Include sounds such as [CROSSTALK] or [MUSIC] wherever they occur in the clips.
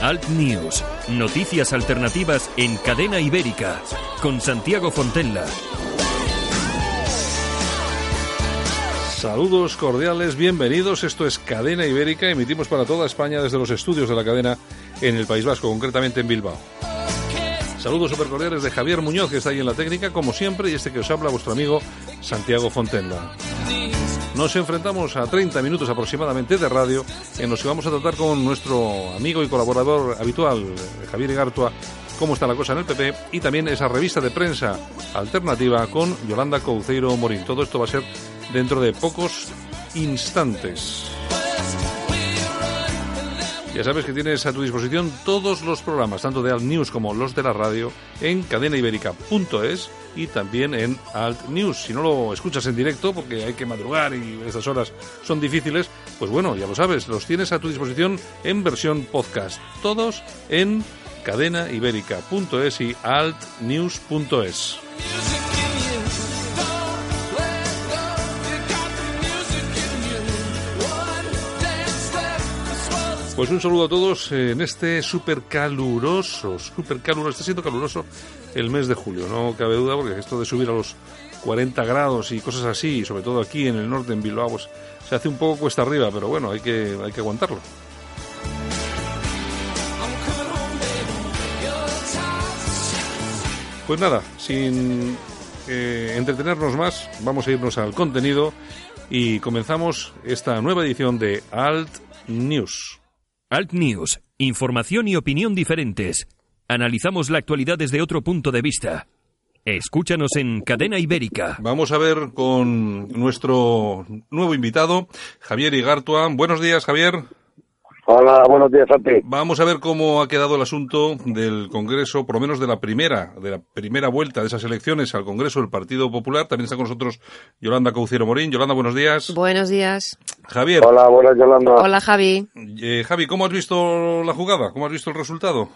Alt News, noticias alternativas en cadena ibérica, con Santiago Fontella. Saludos cordiales, bienvenidos. Esto es Cadena Ibérica. Emitimos para toda España desde los estudios de la cadena en el País Vasco, concretamente en Bilbao. Saludos super cordiales de Javier Muñoz, que está ahí en la técnica, como siempre, y este que os habla, vuestro amigo Santiago Fontella. Nos enfrentamos a 30 minutos aproximadamente de radio en los que vamos a tratar con nuestro amigo y colaborador habitual, Javier Igartua, cómo está la cosa en el PP y también esa revista de prensa alternativa con Yolanda Couceiro Morín. Todo esto va a ser dentro de pocos instantes. Ya sabes que tienes a tu disposición todos los programas, tanto de Alt News como los de la radio, en cadenaibérica.es y también en Alt News. Si no lo escuchas en directo, porque hay que madrugar y estas horas son difíciles, pues bueno, ya lo sabes, los tienes a tu disposición en versión podcast. Todos en cadenaibérica.es y altnews.es. Pues un saludo a todos en este súper caluroso, súper caluroso, está siendo caluroso el mes de julio, no cabe duda, porque esto de subir a los 40 grados y cosas así, sobre todo aquí en el norte, en Bilbao, pues, se hace un poco cuesta arriba, pero bueno, hay que, hay que aguantarlo. Pues nada, sin eh, entretenernos más, vamos a irnos al contenido y comenzamos esta nueva edición de Alt News. Alt News, información y opinión diferentes. Analizamos la actualidad desde otro punto de vista. Escúchanos en Cadena Ibérica. Vamos a ver con nuestro nuevo invitado, Javier Igartua. Buenos días, Javier. Hola, buenos días, Santi. Vamos a ver cómo ha quedado el asunto del Congreso, por lo menos de la primera, de la primera vuelta de esas elecciones al Congreso del Partido Popular. También está con nosotros Yolanda Cauciero Morín. Yolanda, buenos días. Buenos días. Javier. Hola, buenas, Yolanda. Hola, Javi. Eh, Javi, ¿cómo has visto la jugada? ¿Cómo has visto el resultado?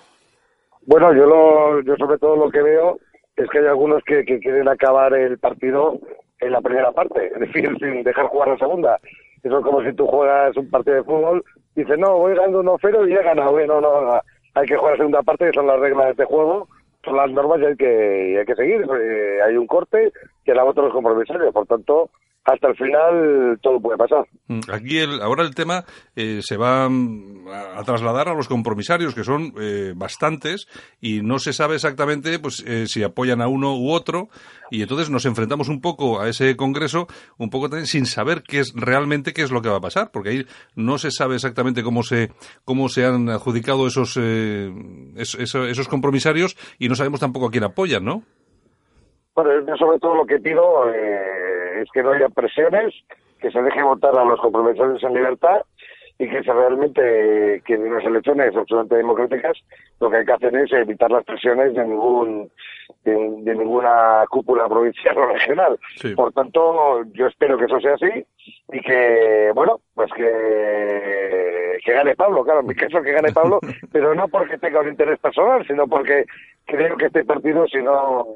Bueno, yo, lo, yo sobre todo lo que veo es que hay algunos que, que quieren acabar el partido en la primera parte, [LAUGHS] es decir, sin dejar jugar la segunda. Eso es como si tú juegas un partido de fútbol dice, no, voy ganando 1-0 y he ganado. Bueno, no, hay que jugar la segunda parte, que son las reglas de este juego, son las normas y hay que, hay que seguir. Eh, hay un corte que la votan los compromisarios, por tanto, hasta el final todo puede pasar. Aquí el, ahora el tema eh, se va mm, a, trasladar a los compromisarios, que son eh, bastantes, y no se sabe exactamente pues eh, si apoyan a uno u otro, y entonces nos enfrentamos un poco a ese congreso, un poco también sin saber qué es realmente qué es lo que va a pasar, porque ahí no se sabe exactamente cómo se cómo se han adjudicado esos esos, esos compromisarios y no sabemos tampoco a quién apoyan, ¿no? Bueno, yo sobre todo lo que pido eh, es que no haya presiones, que se deje votar a los compromisarios en libertad y que se realmente, que en las elecciones absolutamente democráticas, lo que hay que hacer es evitar las presiones de ningún de, ninguna cúpula provincial o regional. Por tanto, yo espero que eso sea así y que, bueno, pues que, que gane Pablo, claro, en mi caso que gane Pablo, [LAUGHS] pero no porque tenga un interés personal, sino porque creo que este partido, si no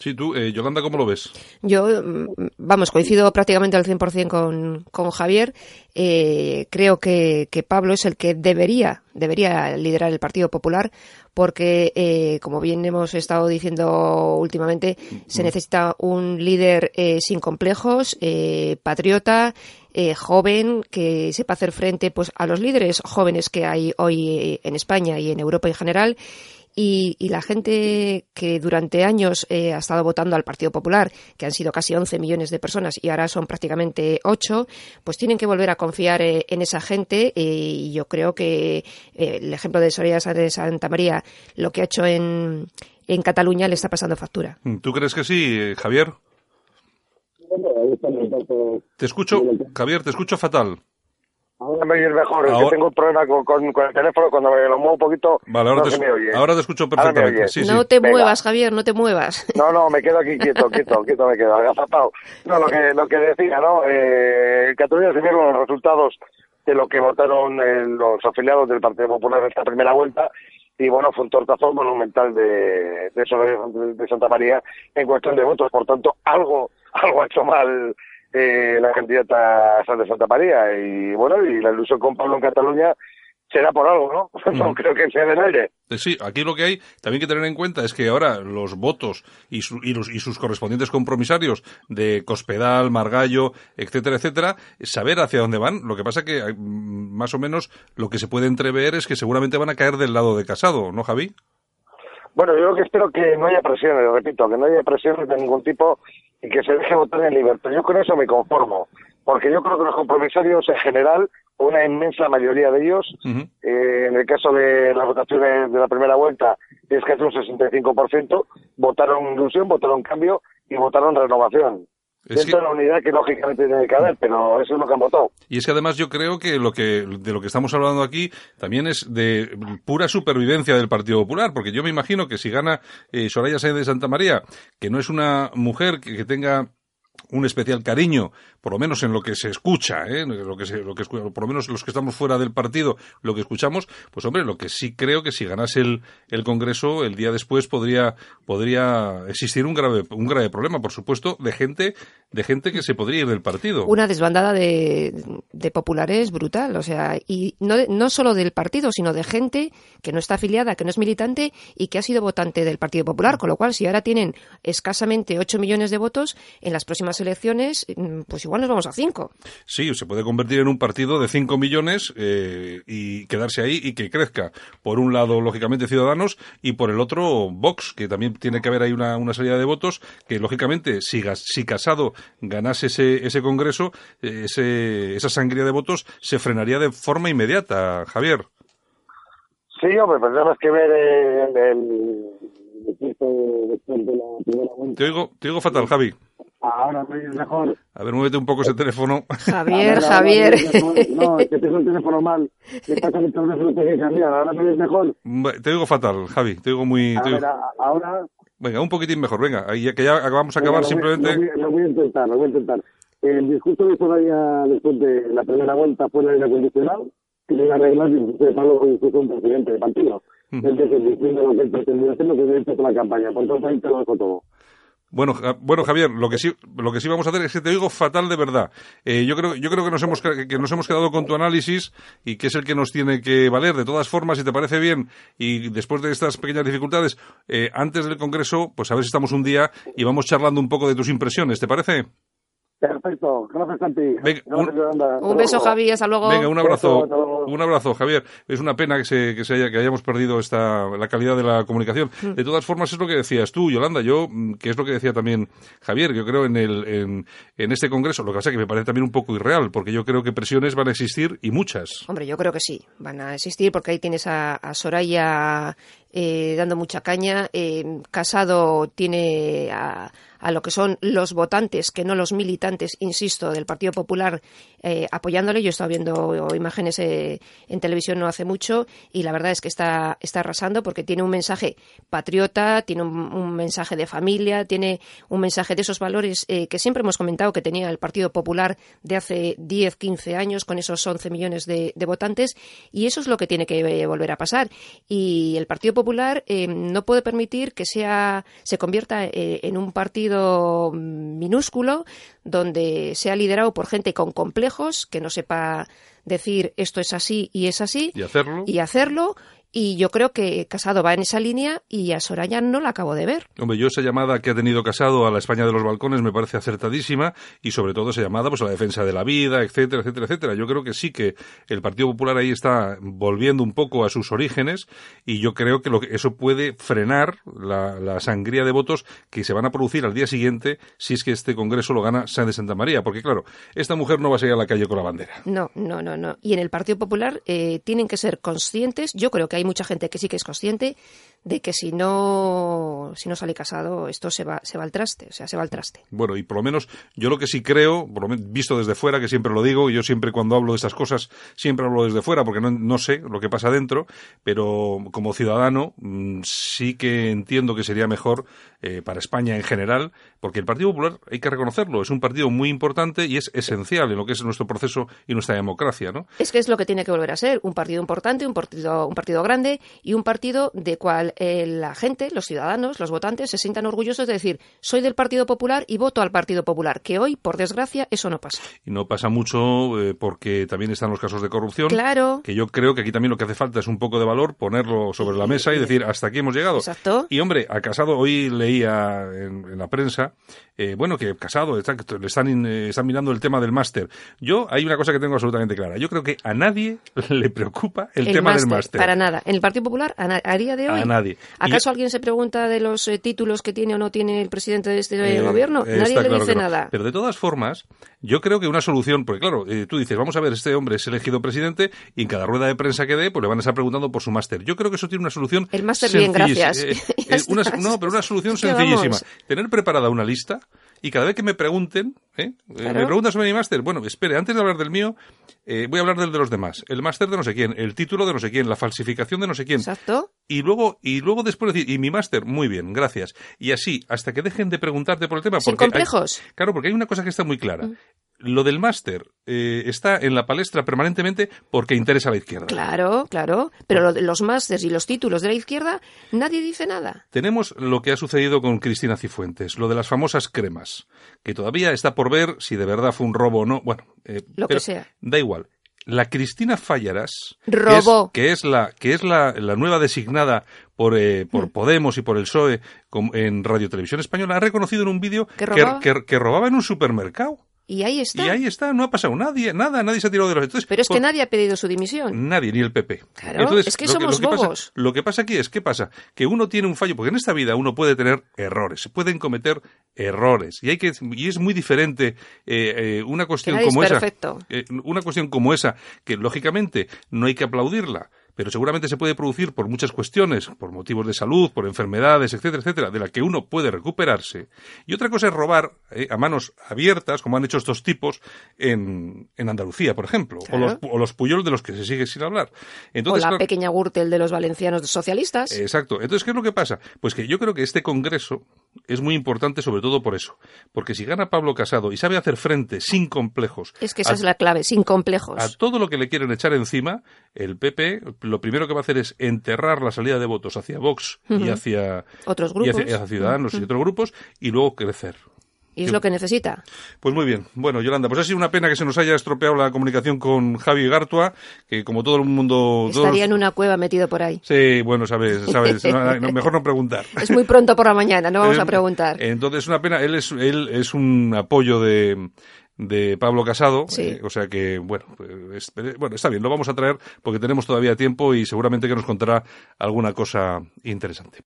Sí, tú, eh, Yolanda, ¿cómo lo ves? Yo, mm, vamos, coincido prácticamente al 100% con, con Javier. Eh, creo que, que, Pablo es el que debería, debería liderar el Partido Popular porque, eh, como bien hemos estado diciendo últimamente, se necesita un líder eh, sin complejos, eh, patriota, eh, joven, que sepa hacer frente pues, a los líderes jóvenes que hay hoy en España y en Europa en general y, la gente que durante años eh, ha estado votando al Partido Popular, que han sido casi 11 millones de personas y ahora son prácticamente 8, pues tienen que volver a confiar eh, en esa gente eh, y yo creo que el ejemplo de Soria de Santa María, lo que ha hecho en, en Cataluña le está pasando factura. ¿Tú crees que sí, Javier? Te escucho, Javier, te escucho fatal. Ahora me oyes mejor, es que tengo un problema con, con, el teléfono, cuando me lo muevo un poquito vale, ahora no te, se me oye. Ahora te escucho perfectamente. no te muevas, Javier, no te muevas. No, no, me quedo aquí quieto, quieto, quieto me quedo, agazapado. No, lo que, lo que decía, ¿no? Eh, Cataluña se vieron los resultados de lo que votaron los afiliados del Partido Popular en esta primera vuelta y bueno, fue un tortazo monumental de, de, de Santa María en cuestión de votos, por tanto, algo, algo ha hecho mal eh, la candidata de Santa María y bueno y la ilusión con Pablo en Cataluña será por algo, ¿no? [LAUGHS] No creo que sea del aire. Eh, sí, aquí lo que hay también que tener en cuenta es que ahora los votos y, y, los, y sus correspondientes compromisarios de Cospedal, Margallo, etcétera, etcétera, saber hacia dónde van. Lo que pasa que mm, más o menos lo que se puede entrever es que seguramente van a caer del lado de Casado, ¿no, Javi? Bueno, yo lo que espero que no haya presiones, repito, que no haya presiones de ningún tipo y que se deje votar en libertad. Yo con eso me conformo, porque yo creo que los compromisarios en general, una inmensa mayoría de ellos, eh, en el caso de las votaciones de la primera vuelta, es casi un 65%, votaron inclusión, votaron cambio y votaron renovación dentro de la unidad que lógicamente tiene que haber, pero eso es lo que han votado. Y es que además yo creo que lo que de lo que estamos hablando aquí también es de pura supervivencia del Partido Popular, porque yo me imagino que si gana eh, Soraya Sáenz de Santa María, que no es una mujer que tenga un especial cariño, por lo menos en lo que se escucha, ¿eh? lo que se, lo que, por lo menos los que estamos fuera del partido, lo que escuchamos, pues hombre, lo que sí creo que si ganase el, el Congreso, el día después podría, podría existir un grave, un grave problema, por supuesto, de gente, de gente que se podría ir del partido. Una desbandada de, de populares brutal, o sea, y no, no solo del partido, sino de gente que no está afiliada, que no es militante y que ha sido votante del Partido Popular, con lo cual si ahora tienen escasamente 8 millones de votos, en las próximas elecciones, mm, pues igual nos vamos a cinco. Sí, se puede convertir en un partido de cinco millones eh, y quedarse ahí y que crezca. Por un lado, lógicamente, Ciudadanos y por el otro, Vox, que también tiene que haber ahí una, una salida de votos que, lógicamente, si, si Casado ganase ese, ese Congreso, eh, ese, esa sangría de votos se frenaría de forma inmediata, Javier. Sí, hombre, pues tenemos que ver el, el, el, Te oigo, te oigo fatal, Javi. Ahora me oyes mejor. A ver, muévete un poco ese teléfono. Javier, Javier. No, es que tengo el teléfono mal. ¿Qué pasa que el teléfono tengo que cambiar? ¿Ahora me oyes mejor? Te oigo fatal, Javi. Te oigo muy... A ver, ahora... Venga, un poquitín mejor. Venga, ya que ya vamos a acabar simplemente... Lo voy, a intentar, lo voy a intentar. El discurso de Soraya después de la primera vuelta fue el aire acondicionado, que le arreglar el discurso de Pablo con discurso un presidente de partido. Es decir, diciendo lo que él pretendía hacer, lo que había hecho con la campaña. Por tanto, ahí te lo dejo todo. Bueno, bueno, Javier, lo que sí, lo que sí vamos a hacer es que te digo fatal de verdad. Eh, yo creo, yo creo que nos hemos que nos hemos quedado con tu análisis y que es el que nos tiene que valer. De todas formas, si te parece bien y después de estas pequeñas dificultades, eh, antes del Congreso, pues a ver si estamos un día y vamos charlando un poco de tus impresiones. ¿Te parece? Perfecto, gracias Santi. un, beso Javi, hasta luego. Venga, un abrazo, un abrazo Javier. Es una pena que se, que se haya, que hayamos perdido esta, la calidad de la comunicación. Mm. De todas formas es lo que decías tú, Yolanda, yo, mm, que es lo que decía también Javier, yo creo en el, en, en este congreso, lo que pasa es que me parece también un poco irreal, porque yo creo que presiones van a existir y muchas. Hombre, yo creo que sí, van a existir porque ahí tienes a, a Soraya eh, dando mucha caña. Eh, Casado tiene a, lo que son los votantes, que no los militantes, insisto, del Partido Popular eh, apoyándole. Yo he estado viendo imágenes eh, en televisión no hace mucho y la verdad es que está, está arrasando porque tiene un mensaje patriota, tiene un, mensaje de familia, tiene un mensaje de esos valores que siempre hemos comentado que tenía el Partido Popular de hace 10, 15 años con esos 11 millones de, de votantes y eso es lo que tiene que volver a pasar. Y el Partido Popular eh, no puede permitir que sea, se convierta eh, en un partido minúsculo donde sea liderado por gente con complejos, que no sepa decir esto es así y es así. Y hacerlo. Y hacerlo y yo creo que Casado va en esa línea y a Soraya no la acabo de ver. Hombre, yo esa llamada que ha tenido Casado a la España de los balcones me parece acertadísima y sobre todo esa llamada pues a la defensa de la vida, etcétera, etcétera, etcétera. Yo creo que sí que el Partido Popular ahí está volviendo un poco a sus orígenes y yo creo que, lo que eso puede frenar la, la, sangría de votos que se van a producir al día siguiente si es que este Congreso lo gana de Santa María. Porque claro, esta mujer no va a salir a la calle con la bandera. No, no, no, Y en el Partido Popular eh, tienen que ser conscientes, yo creo que hay mucha gente que sí que es consciente de que si no si no sale casado esto se va se va al traste, o sea, se va al traste. Bueno, y por lo menos yo lo que sí creo, por lo menos visto desde fuera, que siempre lo digo, y yo siempre cuando hablo de estas cosas siempre hablo desde fuera porque no, no sé lo que pasa dentro, pero como ciudadano mmm, sí que entiendo que sería mejor eh, para España en general, porque el Partido Popular hay que reconocerlo, es un partido muy importante y es esencial en lo que es nuestro proceso y nuestra democracia. ¿No? Es que es lo que tiene que volver a ser, un partido importante, un partido, un partido grande y un partido de cual eh, la gente, los ciudadanos, los votantes se sientan orgullosos de decir, soy del Partido Popular y voto al Partido Popular, que hoy, por desgracia, eso no pasa. Y no pasa mucho eh, porque también están los casos de corrupción. Claro. Que yo creo que aquí también lo que hace falta es un poco de valor, ponerlo sobre la mesa y decir, hasta aquí hemos llegado. Exacto. Y hombre, a Casado hoy leía en, la prensa, eh, bueno, que Casado está, le están, eh, están mirando el tema del máster. Yo, hay una cosa que tengo absolutamente clara. Yo creo que a nadie [LAUGHS] le preocupa el, tema del máster. Para nada. En el Partido Popular, a, día de hoy. A nadie. ¿Acaso alguien se pregunta de los títulos que tiene o no tiene el presidente de este eh, gobierno? Nadie le dice nada. Pero de todas formas, yo creo que una solución, porque claro, tú dices, vamos a ver, este hombre es elegido presidente y en cada rueda de prensa que dé, pues le van a estar preguntando por su máster. Yo creo que eso tiene una solución. El máster bien, gracias. [LAUGHS] no, pero una solución sencillísima. Tener preparada una lista y cada vez que me pregunten, ¿eh? eh me preguntan sobre mi máster, bueno, espere, antes de hablar del mío, eh, voy a hablar del de los demás. El máster de no sé quién, el título de no sé quién, la falsificación de no sé quién. Exacto. Y luego, y luego después decir, y mi máster, muy bien, gracias. Y así, hasta que dejen de preguntarte por el tema. Sin complejos. claro, porque hay una cosa que está muy clara. Mm lo del máster eh, está en la palestra permanentemente porque interesa a la izquierda. Claro, claro. Pero los másters y los títulos de la izquierda, nadie dice nada. Tenemos lo que ha sucedido con Cristina Cifuentes, lo de las famosas cremas, que todavía está por ver si de verdad fue un robo o no. Bueno, eh, lo que sea. Da igual. La Cristina Fallarás, Robó. Que, es, la que es la, nueva designada por, eh, por mm. Podemos y por el PSOE en Radio Televisión Española, ha reconocido en un vídeo que robaba en un supermercado. Y ahí está. Y ahí está, no ha pasado nadie, nada, nadie se ha tirado de los... Entonces, Pero es que nadie ha pedido su dimisión. Nadie, ni el PP. Claro, Entonces, es que somos lo bobos. lo que pasa aquí es, ¿qué pasa? Que uno tiene un fallo, porque en esta vida uno puede tener errores, se pueden cometer errores, y hay que y es muy diferente eh, eh, una cuestión como esa, eh, una cuestión como esa, que lógicamente no hay que aplaudirla, pero seguramente se puede producir por muchas cuestiones, por motivos de salud, por enfermedades, etcétera, etcétera, de la que uno puede recuperarse. Y otra cosa es robar eh, a manos abiertas, como han hecho estos tipos en, en Andalucía, por ejemplo, o, los, o los Puyol de los que se sigue sin hablar. Entonces, o la pequeña Gürtel de los valencianos socialistas. Exacto. Entonces, ¿qué es lo que pasa? Pues que yo creo que este Congreso es muy importante sobre todo por eso. Porque si gana Pablo Casado y sabe hacer frente sin complejos... Es que esa es la clave, sin complejos. A todo lo que le quieren echar encima, el PP lo primero que va a hacer es enterrar la salida de votos hacia Vox y hacia otros grupos, y hacia, Ciudadanos y otros grupos y luego crecer. Y es lo que necesita. Pues muy bien. Bueno, Yolanda, pues ha sido una pena que se nos haya estropeado la comunicación con Javi Gartua, que como todo el mundo... Estaría en una cueva metido por ahí. Sí, bueno, sabes, sabes mejor no preguntar. [LAUGHS] Es muy pronto por la mañana, no vamos a preguntar. Entonces, es una pena. Él es, él es un apoyo de de Pablo Casado. Eh, o sea que, bueno, pues, bueno, está bien, lo vamos a traer porque tenemos todavía tiempo y seguramente que nos contará alguna cosa interesante.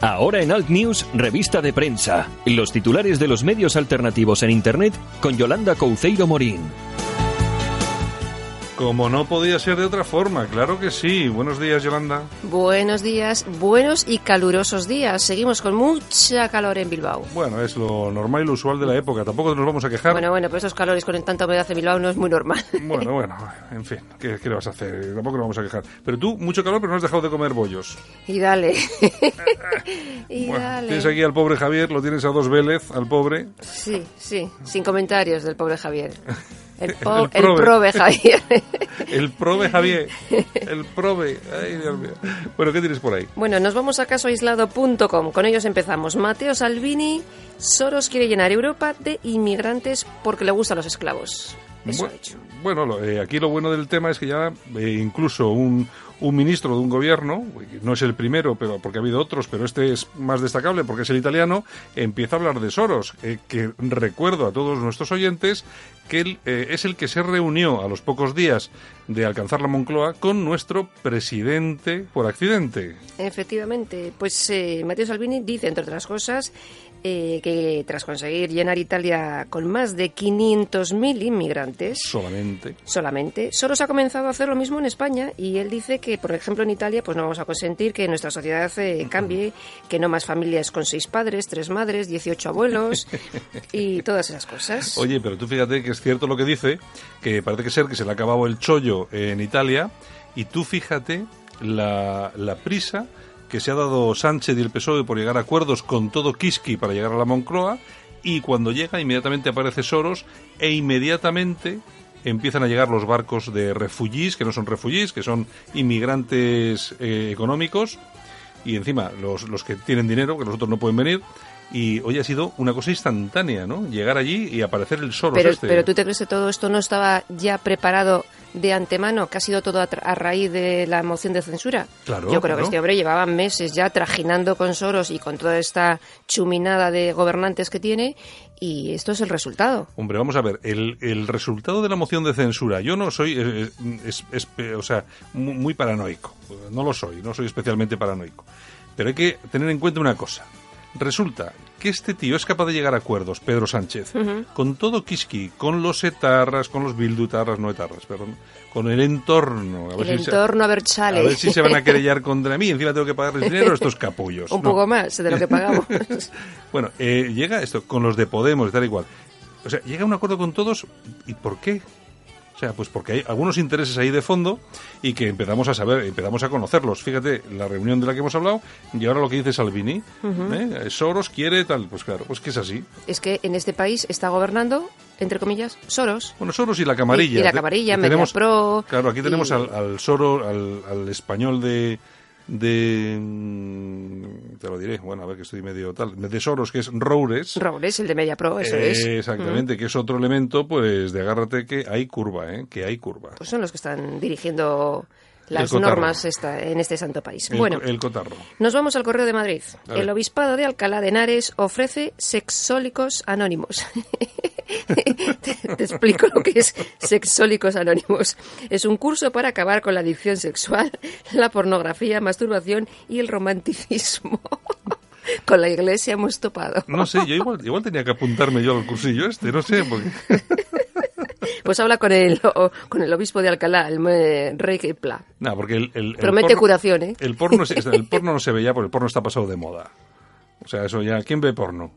Ahora en Alt News, revista de prensa. Los titulares de los medios alternativos en Internet con Yolanda Couceiro Morín. Como no podía ser de otra forma, claro que sí. Buenos días, Yolanda. Buenos días, buenos y calurosos días. Seguimos con mucha calor en Bilbao. Bueno, es lo normal y lo usual de la época. Tampoco nos vamos a quejar. Bueno, bueno, pero esos calores con tanta humedad en Bilbao no es muy normal. [LAUGHS] Bueno, bueno, en fin, ¿qué, le vas a hacer? Tampoco nos vamos a quejar. Pero tú, mucho calor, pero no has dejado de comer bollos. Y dale. [LAUGHS] y dale. Tienes aquí al pobre Javier, lo tienes a dos Vélez, al pobre. Sí, sí, sin comentarios del pobre Javier. [LAUGHS] El, [LAUGHS] el, prove. Javier. [LAUGHS] el prove Javier. El prove. Ay, Dios mío. Bueno, ¿qué tienes por ahí? Bueno, nos vamos a casoaislado.com. Con ellos empezamos. Mateo Salvini, Soros quiere llenar Europa de inmigrantes porque le gustan los esclavos. Eso bueno, hecho. bueno eh, aquí lo bueno del tema es que ya eh, incluso un, un ministro de un gobierno, no es el primero, pero porque ha habido otros, pero este es más destacable porque es el italiano, empieza a hablar de Soros, eh, que recuerdo a todos nuestros oyentes que él eh, es el que se reunió a los pocos días de alcanzar la Moncloa con nuestro presidente por accidente. Efectivamente, pues eh, Matteo Salvini dice, entre otras cosas, eh, que tras conseguir llenar Italia con más de 500.000 inmigrantes... Solamente. Solamente. Soros ha comenzado a hacer lo mismo en España y él dice que, por ejemplo, en Italia pues no vamos a consentir que nuestra sociedad eh, cambie, que no más familias con seis padres, tres madres, 18 abuelos [LAUGHS] y todas esas cosas. Oye, pero tú fíjate que es cierto lo que dice, que parece que ser que se le ha acabado el chollo en Italia y tú fíjate la, la prisa que se ha dado Sánchez y el PSOE por llegar a acuerdos con todo Kiski para llegar a la Moncloa y cuando llega inmediatamente aparece Soros e inmediatamente empiezan a llegar los barcos de refugiés, que no son refugiés, que son inmigrantes eh, económicos y encima los, los que tienen dinero, que los otros no pueden venir, y hoy ha sido una cosa instantánea, ¿no? Llegar allí y aparecer el Soros Pero, este. pero tú te crees que todo esto no estaba ya preparado de antemano, que ha sido todo a, raíz de la moción de censura. Claro, Yo creo que este hombre llevaba meses ya trajinando con Soros y con toda esta chuminada de gobernantes que tiene y esto es el resultado. Hombre, vamos a ver, el, el resultado de la moción de censura, yo no soy, eh, es- es- es- o sea, mu- muy paranoico, no lo soy, no soy especialmente paranoico, pero hay que tener en cuenta una cosa. Resulta que este tío es capaz de llegar a acuerdos, Pedro Sánchez, con todo Kiski, con los etarras, con los bildutarras, no etarras, perdón, con el entorno. A ver El si se- entorno a ver a ver si se van a querellar [LAUGHS] contra mí, encima tengo que pagarles dinero a estos capullos. [LAUGHS] Un No. poco más de lo que pagamos. [LAUGHS] Bueno, eh, llega esto con los de Podemos y tal igual. O sea, llega a un acuerdo con todos. ¿Y por qué? O sea, pues porque hay algunos intereses ahí de fondo y que empezamos a saber, empezamos a conocerlos. Fíjate, la reunión de la que hemos hablado y ahora lo que dice Salvini. ¿eh? Soros quiere tal. Pues claro, pues que es así. es que en este país está gobernando, entre comillas, Soros. Bueno, Soros y la camarilla. Y- y la camarilla, tenemos, Mediapro, Claro, aquí tenemos y- al, al Soro, al, al español de de mm, te lo diré bueno a ver que estoy medio tal de Soros que es Roures Robles, el de Mediapro, eso Eh, es. Exactamente, que es otro elemento, pues, de agárrate que hay curva, ¿eh? Que hay curva. Pues son los que están dirigiendo las normas esta- en este santo país. El, bueno, el cotarro. nos vamos al Correo de Madrid. El Obispado de Alcalá de Henares ofrece sexólicos anónimos. [LAUGHS] te, te explico lo que es sexólicos anónimos. Es un curso para acabar con la adicción sexual, la pornografía, masturbación y el romanticismo. [LAUGHS] con la iglesia hemos topado. No sé, yo igual, igual tenía que apuntarme yo al cursillo este, no sé, porque... [LAUGHS] Pues habla con el, o- con el obispo de Alcalá, el eh, rey que Pla. Nah, porque el, el- el Promete curación, ¿eh? El porno, es- el porno no se ve ya porque el porno está pasado de moda. O sea, eso ya... ¿Quién ve porno?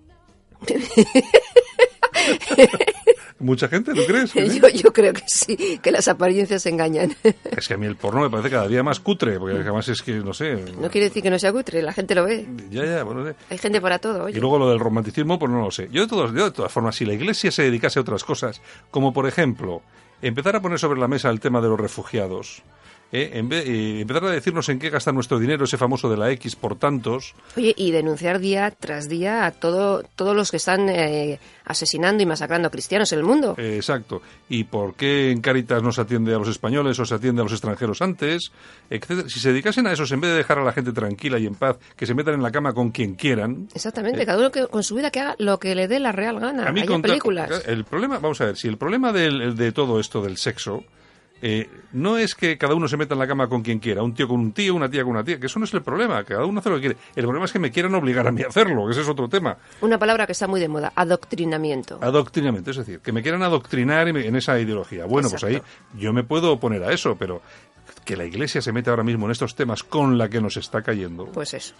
[LAUGHS] Mucha gente, ¿tú crees? [LAUGHS] Yo, yo creo que sí, que las apariencias engañan. [LAUGHS] Es que a mí el porno me parece cada día más cutre, porque además es que, no sé... No quiere decir que no sea cutre, la gente lo ve. Ya, ya, bueno, no sé. Hay gente para todo, Y oye. luego lo del romanticismo, pues no lo sé. Yo de, todas, yo de todas formas, si la Iglesia se dedicase a otras cosas, como por ejemplo, empezar a poner sobre la mesa el tema de los refugiados, ¿eh? en vez, eh, empezar a decirnos en qué gasta nuestro dinero, ese famoso de la X por tantos, Oye, y denunciar día tras día a todo, todos los que están eh, asesinando y masacrando a cristianos en el mundo. eh, exacto, y por qué en Cáritas no se atiende a los españoles o se atiende a los extranjeros antes, etcétera. Si se dedicasen a eso, en vez de dejar a la gente tranquila y en paz, que se metan en la cama con quien quieran, Exactamente, cada uno que, con su vida que haga lo que le dé la real gana. A mí Hay películas. El problema, vamos a ver, si el problema del- de todo esto del sexo eh, no es que cada uno se meta en la cama con quien quiera, un tío con un tío, una tía con una tía, que eso no es el problema, cada uno hace lo que quiere. El problema es que me quieran obligar a mí a hacerlo, que ese es otro tema. Una palabra que está muy de moda, adoctrinamiento. Adoctrinamiento, es decir, que me quieran adoctrinar en esa ideología. Bueno, pues ahí yo me puedo oponer a eso, pero que la Iglesia se mete ahora mismo en estos temas con la que nos está cayendo. Pues eso.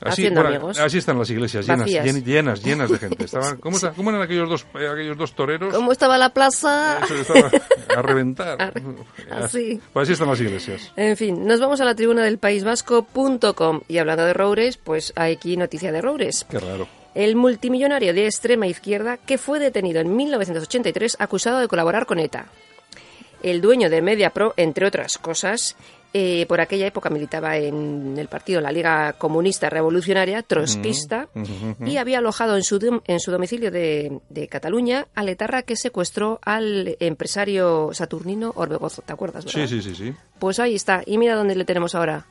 Así, haciendo bueno, amigos. así están las iglesias, llenas, llenas, llenas de gente. Estaban, [LAUGHS] ¿cómo, está- cómo eran aquellos dos, eh, aquellos dos toreros? ¿Cómo estaba la plaza? Eso estaba a reventar. [LAUGHS] A- así. Pues así están las iglesias. En fin, nos vamos a la tribuna del País Vasco.com y hablando de Roures, pues hay aquí noticia de Roures. Qué raro. El multimillonario de extrema izquierda que fue detenido en 1983 acusado de colaborar con ETA. El dueño de MediaPro, entre otras cosas, eh, por aquella época militaba en el partido La Liga Comunista Revolucionaria, trotskista, y había alojado en su, en su domicilio de, de Cataluña al etarra que secuestró al empresario saturnino Orbegozo. ¿Te acuerdas, verdad? Sí, sí, sí, sí. Pues ahí está. Y mira dónde le tenemos ahora.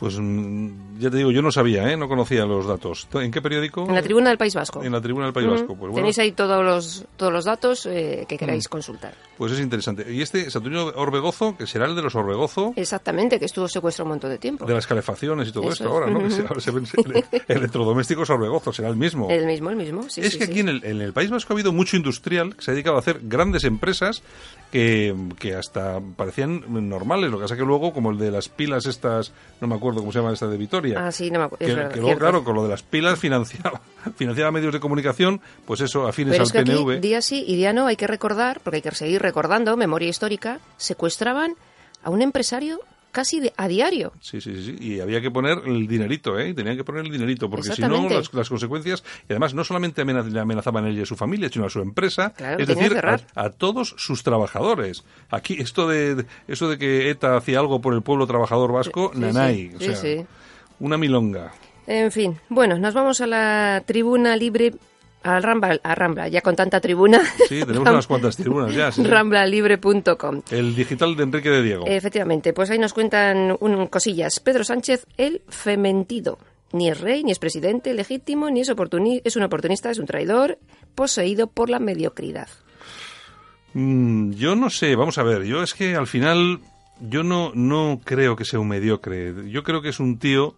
Pues mm, ya te digo, yo no sabía, ¿eh? no conocía los datos. ¿En qué periódico? En la tribuna del País Vasco. En la tribuna del País. Vasco. Pues bueno, Tenéis ahí todos los, todos los datos eh, que queráis consultar. pues es interesante. Y este Saturnino Orbegozo, que será el de los Orbegozo, Exactamente, que estuvo secuestrado un montón de tiempo. de las calefacciones y todo Eso esto es. ahora, ¿no? [LAUGHS] Se- se ele- electrodomésticos Orbegozo, será el mismo. El mismo, el mismo. Sí, es sí, que sí. aquí en el, en el País Vasco ha habido mucho industrial que se ha dedicado a hacer grandes empresas que, que hasta parecían normales. Lo que pasa que luego, como el de las pilas estas, no me acuerdo cómo se llama esta de Vitoria, Ah, sí, no me acuerdo. que, verdad, que luego, claro, con lo de las pilas financiaba, [LAUGHS] financiaba medios de comunicación, pues eso, afines Pero al es que aquí, PNV. día sí y día no, hay que recordar, porque hay que seguir recordando, memoria histórica, secuestraban a un empresario casi de- a diario. Sí, sí, sí. Y había que poner el dinerito, ¿eh? Tenían que poner el dinerito, porque si no, las, las consecuencias. Y además, no solamente le amenazaban a él y a su familia, sino a su empresa. Claro, es decir, a, todos sus trabajadores. Aquí, esto de, de- eso de que ETA hacía algo por el pueblo trabajador vasco, Sí, nanay. sí, o sí, sea, sí. una milonga. En fin, bueno, nos vamos a la tribuna libre, a Rambla, a Rambla ya con tanta tribuna. Sí, [LAUGHS] tenemos unas cuantas tribunas ya. sí, sí. ramblalibre.com. El digital de Enrique de Diego. Efectivamente, pues ahí nos cuentan un, cosillas. Pedro Sánchez, el fementido. Ni es rey, ni es presidente legítimo, ni es, oportuni- es un oportunista, es un traidor, poseído por la mediocridad. Mm, yo no sé, vamos a ver, yo es que al final yo no, no creo que sea un mediocre, yo creo que es un tío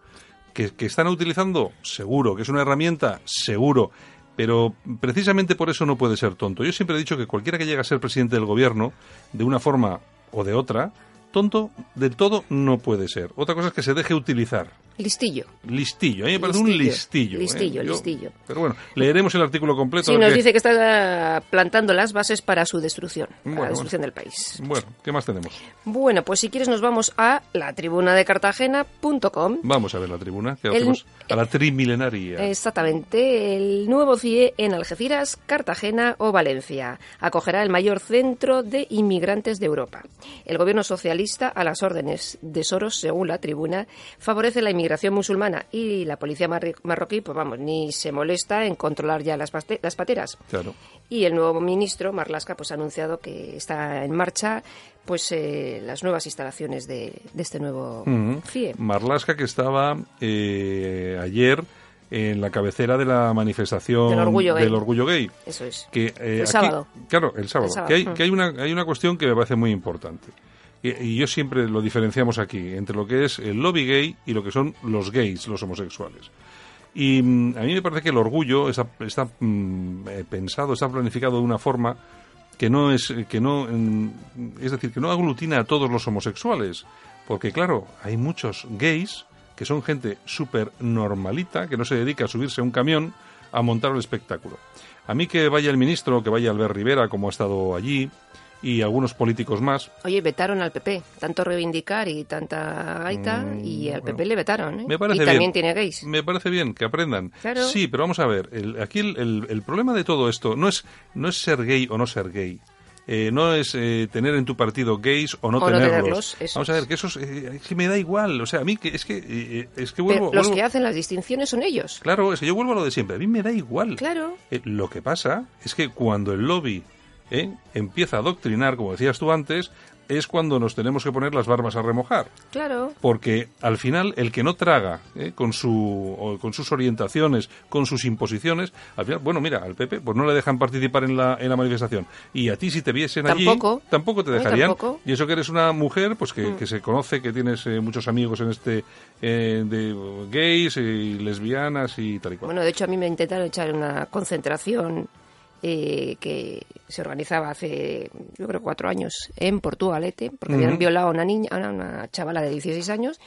que, que están utilizando, seguro, que es una herramienta, seguro, pero precisamente por eso no puede ser tonto. Yo siempre he dicho que cualquiera que llegue a ser presidente del gobierno, de una forma o de otra, tonto del todo no puede ser. Otra cosa es que se deje utilizar. Listillo. Listillo, a mí me parece un Listillo. listillo. ¿eh? Listillo, Yo- listillo. Pero bueno, leeremos el artículo completo. Sí, nos qué- dice que está plantando las bases para su destrucción, para Bueno, la destrucción del país. Bueno, ¿qué más tenemos? Bueno, pues si quieres nos vamos a la tribuna de Cartagena.com. Vamos a ver la tribuna, que El- hacemos a la trimilenaria. Exactamente, el nuevo CIE en Algeciras, Cartagena o Valencia. Acogerá el mayor centro de inmigrantes de Europa. El gobierno socialista, a las órdenes de Soros, según la tribuna, favorece la inmigración musulmana y la policía marroquí, pues vamos, ni se molesta en controlar ya las, las pateras. Claro. Y el nuevo ministro, Marlasca, pues ha anunciado que está en marcha pues eh, las nuevas instalaciones de, de este nuevo Ujú. CIE. Marlasca que estaba eh, ayer en la cabecera de la manifestación Del orgullo gay. del orgullo gay. Eso es. Que, eh, El aquí- sábado. Claro, el sábado. El sábado, Que, hay, que hay, una, hay una cuestión que me parece muy importante. Y, y yo siempre lo diferenciamos aquí, entre lo que es el lobby gay y lo que son los gays, los homosexuales. Y mm, a mí me parece que el orgullo está, mm, eh, pensado, está planificado de una forma que no es que no mm, es decir que no aglutina a todos los homosexuales. Porque claro hay muchos gays que son gente súper normalita que no se dedica a subirse a un camión a montar el espectáculo. A mí que vaya el ministro que vaya Albert Rivera como ha estado allí y algunos políticos más Oye, vetaron al PP. Tanto reivindicar y tanta gaita, y al PP le vetaron. ¿eh? Mm, Me parece y también bien. tiene gays. Me parece bien que aprendan. Claro. Sí, pero vamos a ver. el- aquí el, el- el problema de todo esto no es, no es ser gay o no ser gay. Eh, no es eh, tener en tu partido gays o no O no tenerlos. tenerlos, vamos a ver, que eso es, eh, es que me da igual. O sea, a mí que es que, es que Pero vuelvo. los vuelvo- que hacen las distinciones son ellos. Claro, es que yo vuelvo a lo de siempre. A mí me da igual. Claro. Lo que pasa es que cuando el lobby eh, empieza a adoctrinar, como decías tú antes, es cuando nos tenemos que poner las barbas a remojar. Claro. Porque al final el que no traga eh, con, su, o con sus orientaciones, con sus imposiciones, al final, bueno, mira, al PP pues no le dejan participar en la, en la manifestación. Y a ti si te viesen Tampoco. allí, tampoco te dejarían. tampoco. Y eso que eres una mujer, pues que, Mm. que se conoce, que tienes eh, muchos amigos en este eh, de gays y lesbianas y tal y cual. Bueno, de hecho, a mí me intentaron echar una concentración eh, que se organizaba hace, yo creo, cuatro años en Portugalete, porque habían violado a una niña, a una, chavala de 16 años.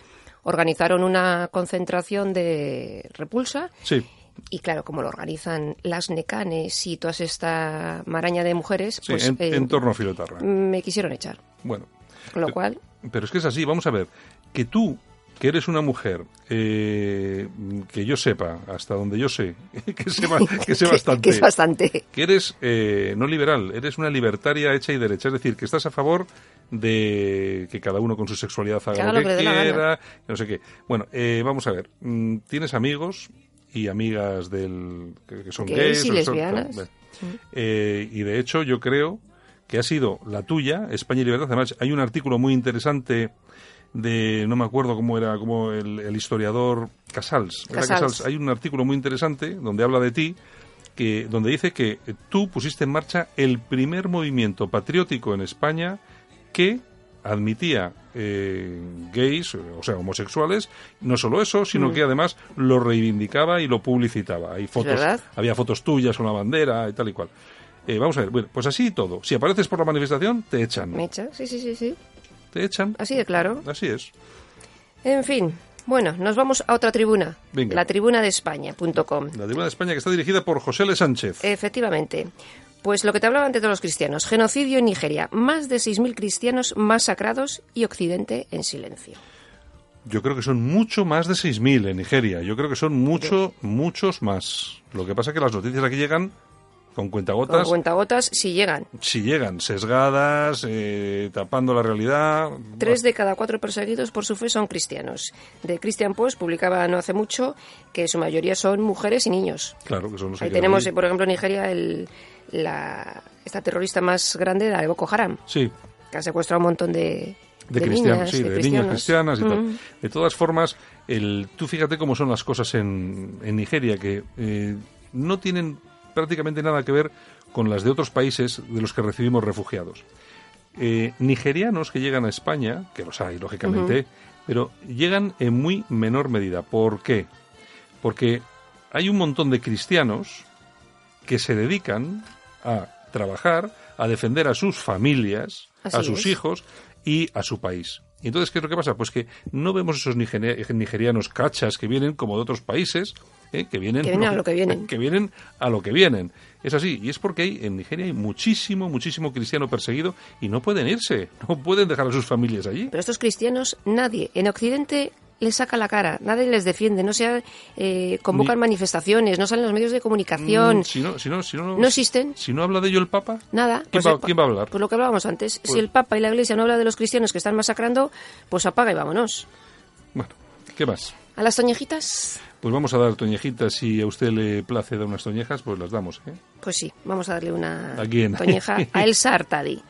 Organizaron una concentración de repulsa Sí, y claro, como lo organizan las necanes y toda esta maraña de mujeres, sí, pues en, eh, en torno a Filotarra. me quisieron echar. Bueno, Con lo cual, Pero es que es así, vamos a ver, que tú, que eres una mujer, eh, que yo sepa, hasta donde yo sé, [LAUGHS] que sé, que sé [LAUGHS] bastante, que es bastante. que eres eh, no liberal, eres una libertaria hecha y derecha, es decir, que estás a favor de que cada uno con su sexualidad haga, lo que, quiera, no sé qué. Bueno, eh, vamos a ver, mm, tienes amigos y amigas del que, son Gays gays y son- lesbianas. eh, y de hecho yo creo que ha sido la tuya, España y Libertad. Además, hay un artículo muy interesante de, no me acuerdo cómo era, como el, el historiador Casals. Hay un artículo muy interesante donde habla de ti, que, donde dice que tú pusiste en marcha el primer movimiento patriótico en España que admitía eh, gays, o sea, homosexuales, no solo eso, sino Mm. que además lo reivindicaba y lo publicitaba. Hay fotos, verdad? había fotos tuyas con la bandera y tal y cual. Eh, vamos a ver, bueno, pues así y todo. Si apareces por la manifestación, te echan. Me echa, sí, sí, sí, sí. Te echan. Así de claro. Así es. En fin, bueno, nos vamos a otra tribuna. Venga. La tribuna de España.com. La tribuna de España que está dirigida por José L. Sánchez. Efectivamente. Pues lo que te hablaba antes de los cristianos. Genocidio en Nigeria. Más de 6.000 cristianos masacrados y Occidente en silencio. Yo creo que son mucho más de 6.000 en Nigeria. Yo creo que son mucho, muchos más. Lo que pasa es que las noticias aquí llegan con cuentagotas. Con cuentagotas, si llegan. Si llegan, sesgadas, eh, tapando la realidad. Tres de cada cuatro perseguidos por su fe son cristianos. De Christian Post publicaba no hace mucho que su mayoría son mujeres y niños. Claro, que son los Ahí tenemos, ahí. por ejemplo, en Nigeria el, la, esta terrorista más grande, la de Boko Haram, Sí, que ha secuestrado un montón de, de, de cristianos, niñas, sí, de, niñas cristianas y Mm. tal. De todas formas, el, tú fíjate cómo son las cosas en, en Nigeria, que eh, no tienen prácticamente nada que ver con las de otros países de los que recibimos refugiados. Eh, nigerianos que llegan a España, que los hay, lógicamente, pero llegan en muy menor medida. ¿Por qué? Porque hay un montón de cristianos que se dedican a trabajar, a defender a sus familias, Así a sus es. hijos y a su país. Y entonces, ¿qué es lo que pasa? Pues que no vemos esos nigeri- nigerianos cachas que vienen como de otros países, ¿eh? que vienen, Que vienen a lo que vienen. [LAUGHS] que vienen a lo que vienen. Es así, y es porque hay, en Nigeria hay muchísimo, muchísimo cristiano perseguido y no pueden irse, [LAUGHS] no pueden dejar a sus familias allí. Pero estos cristianos, nadie en Occidente les saca la cara, nadie les defiende, no se eh, convocan Ni- manifestaciones, no salen los medios de comunicación, Mm, si no, si no, si no, no existen. Si no habla de ello el Papa, Nada. ¿quién, Pues, va, eh, quién va a hablar? Pues lo que hablábamos antes. Pues- si el Papa y la Iglesia no habla de los cristianos que están masacrando, pues apaga y vámonos. Bueno, ¿qué más? ¿A las toñejitas? Pues vamos a dar toñejitas. Si a usted le place dar unas toñejas, pues las damos. ¿eh? Pues sí, vamos a darle una ¿A quién? toñeja a Elsa Artadi.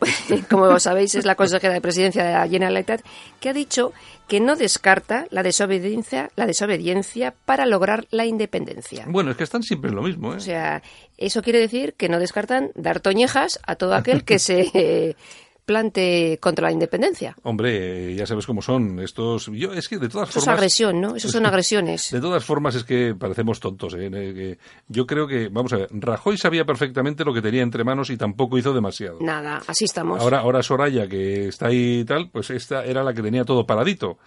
[LAUGHS] Como sabéis, es la consejera de presidencia de la Generalitat que ha dicho que no descarta la desobediencia, la desobediencia para lograr la independencia. Bueno, es que están siempre en lo mismo. ¿eh? O sea, eso quiere decir que no descartan dar toñejas a todo aquel que se [LAUGHS] eh, contra la independencia. Hombre, eh, ya sabes cómo son estos. Yo es que de todas Eso es formas. agresión, ¿no? Eso son [LAUGHS] agresiones. De todas formas es que parecemos tontos. ¿eh? Eh, que yo creo que, vamos a ver, Rajoy sabía perfectamente lo que tenía entre manos y tampoco hizo demasiado. Nada, así estamos. Ahora, ahora Soraya, que está ahí y tal, pues esta era la que tenía todo paradito.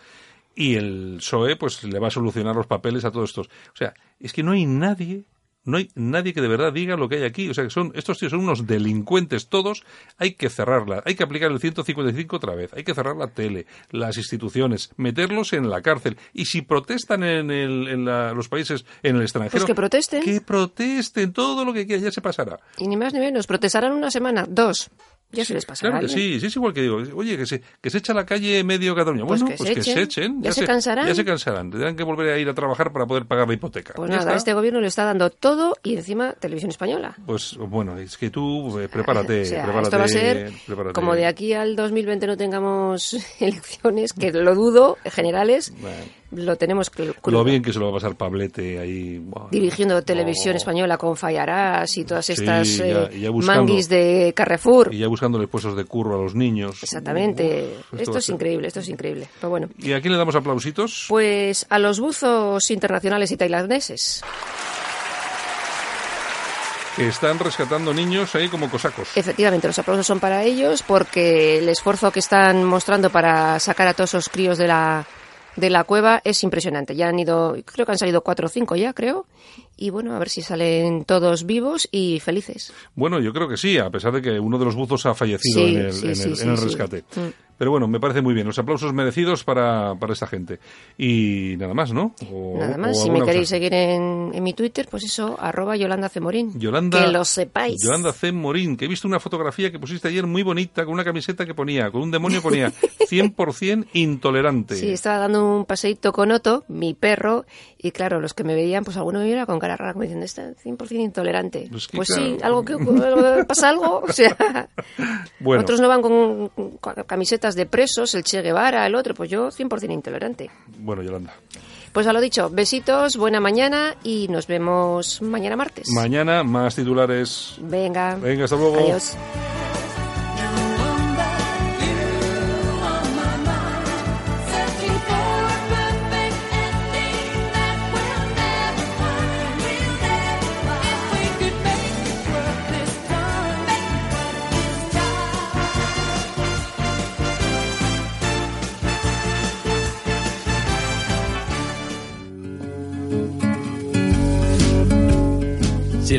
Y el PSOE, pues le va a solucionar los papeles a todos estos. O sea, es que no hay nadie, no hay nadie que de verdad diga lo que hay aquí. O sea, que son, estos tíos son unos delincuentes todos. Hay que cerrarla, hay que aplicar el 155 otra vez, hay que cerrar la tele, las instituciones, meterlos en la cárcel. Y si protestan en, el- en la- los países, en el extranjero. Pues que protesten. Que protesten, todo lo que quieran, ya se pasará. Y ni más ni menos, protestarán una semana, dos. Ya se les pasará. Claro que sí, sí es igual que digo, oye, que se, que se echa a la calle medio Cataluña. Pues bueno, que pues se que echen. se echen. Ya se cansarán. Ya se cansarán. Tendrán que volver a ir a trabajar para poder pagar la hipoteca. Pues nada, está. este gobierno le está dando todo y encima televisión española. Pues bueno, es que tú eh, prepárate, O sea, prepárate. esto va a ser prepárate. como de aquí al 2020 no tengamos [LAUGHS] elecciones, que lo dudo, generales, Bueno, lo tenemos cl- lo bien que se lo va a pasar Pablete ahí. Dirigiendo televisión Oh. española con Fallarás y todas Sí, estas ya- eh, ya buscando- manguis de Carrefour. Y ya buscándole puestos de curro a los niños. Exactamente. Uf, esto es ser- increíble, esto es increíble. Pero bueno, ¿Y a quién le damos aplausitos? pues a los buzos internacionales y tailandeses. Que están rescatando niños ahí como cosacos. Efectivamente, los aplausos son para ellos porque el esfuerzo que están mostrando para sacar a todos esos críos de la, de la cueva es impresionante. Ya han ido, creo que han salido cuatro o cinco ya, creo. Y bueno, a ver si salen todos vivos y felices. Bueno, yo creo que sí, a pesar de que uno de los buzos ha fallecido Sí, en el, sí, en el- sí, en sí, el sí. rescate. Mm. Pero bueno, me parece muy bien. Los aplausos merecidos para, para esta gente. Y nada más, ¿no? O- Nada más, si me queréis cosa. seguir en, en mi Twitter, pues eso, arroba Yolanda Cemorín. Yolanda, Que lo sepáis. Yolanda C. Morín, que he visto una fotografía que pusiste ayer muy bonita, con una camiseta que ponía, con un demonio ponía [LAUGHS] 100% intolerante. Sí, estaba dando un paseíto con Otto, mi perro, y claro, los que me veían, pues alguno me mira con cara rara, como diciendo, está 100% intolerante. Pues Pues, sí, algo que pasa algo, o sea, [LAUGHS] Bueno. otros no van con, con camisetas de presos, el Che Guevara, el otro, pues yo 100% intolerante. Bueno, Yolanda. Pues a lo dicho, besitos, buena mañana y nos vemos mañana martes. Mañana más titulares. Venga. Venga, hasta luego. Adiós.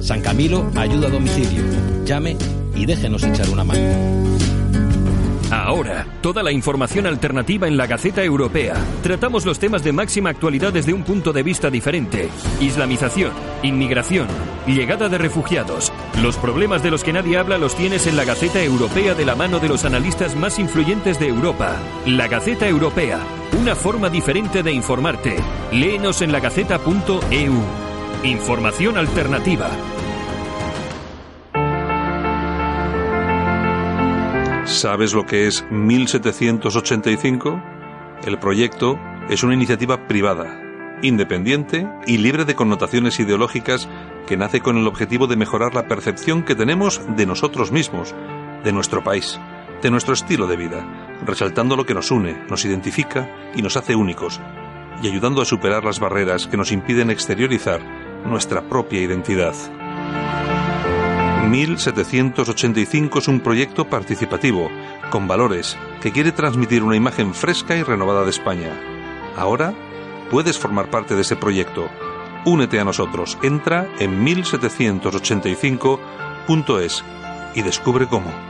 San Camilo ayuda a domicilio. Llame y déjenos echar una mano. Ahora, toda la información alternativa en la Gaceta Europea. Tratamos los temas de máxima actualidad desde un punto de vista diferente. Islamización, inmigración, llegada de refugiados. Los problemas de los que nadie habla los tienes en la Gaceta Europea de la mano de los analistas más influyentes de Europa. La Gaceta Europea, una forma diferente de informarte. Léenos en lagaceta.eu. Información alternativa. ¿Sabes lo que es 1785? El proyecto es una iniciativa privada, independiente y libre de connotaciones ideológicas que nace con el objetivo de mejorar la percepción que tenemos de nosotros mismos, de nuestro país, de nuestro estilo de vida, resaltando lo que nos une, nos identifica y nos hace únicos, y ayudando a superar las barreras que nos impiden exteriorizar nuestra propia identidad. 1785 es un proyecto participativo, con valores, que quiere transmitir una imagen fresca y renovada de España. Ahora puedes formar parte de ese proyecto. Únete a nosotros. Entra en 1785.es y descubre cómo.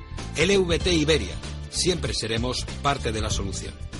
LVT Iberia, siempre seremos parte de la solución.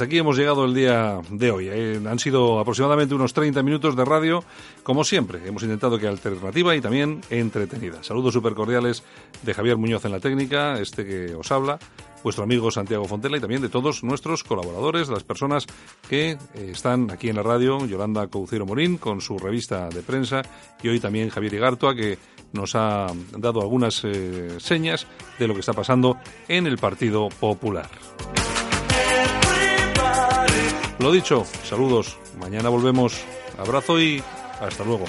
Hasta aquí hemos llegado el día de hoy. Eh, han sido aproximadamente unos 30 minutos de radio, como siempre. Hemos intentado que alternativa y también entretenida. Saludos súper cordiales de Javier Muñoz en la técnica, este que os habla, vuestro amigo Santiago Fontela y también de todos nuestros colaboradores, las personas que eh, están aquí en la radio, Yolanda Coucero Morín con su revista de prensa y hoy también Javier Igartua que nos ha dado algunas eh, señas de lo que está pasando en el Partido Popular. Lo dicho, saludos. Mañana volvemos. Abrazo y hasta luego.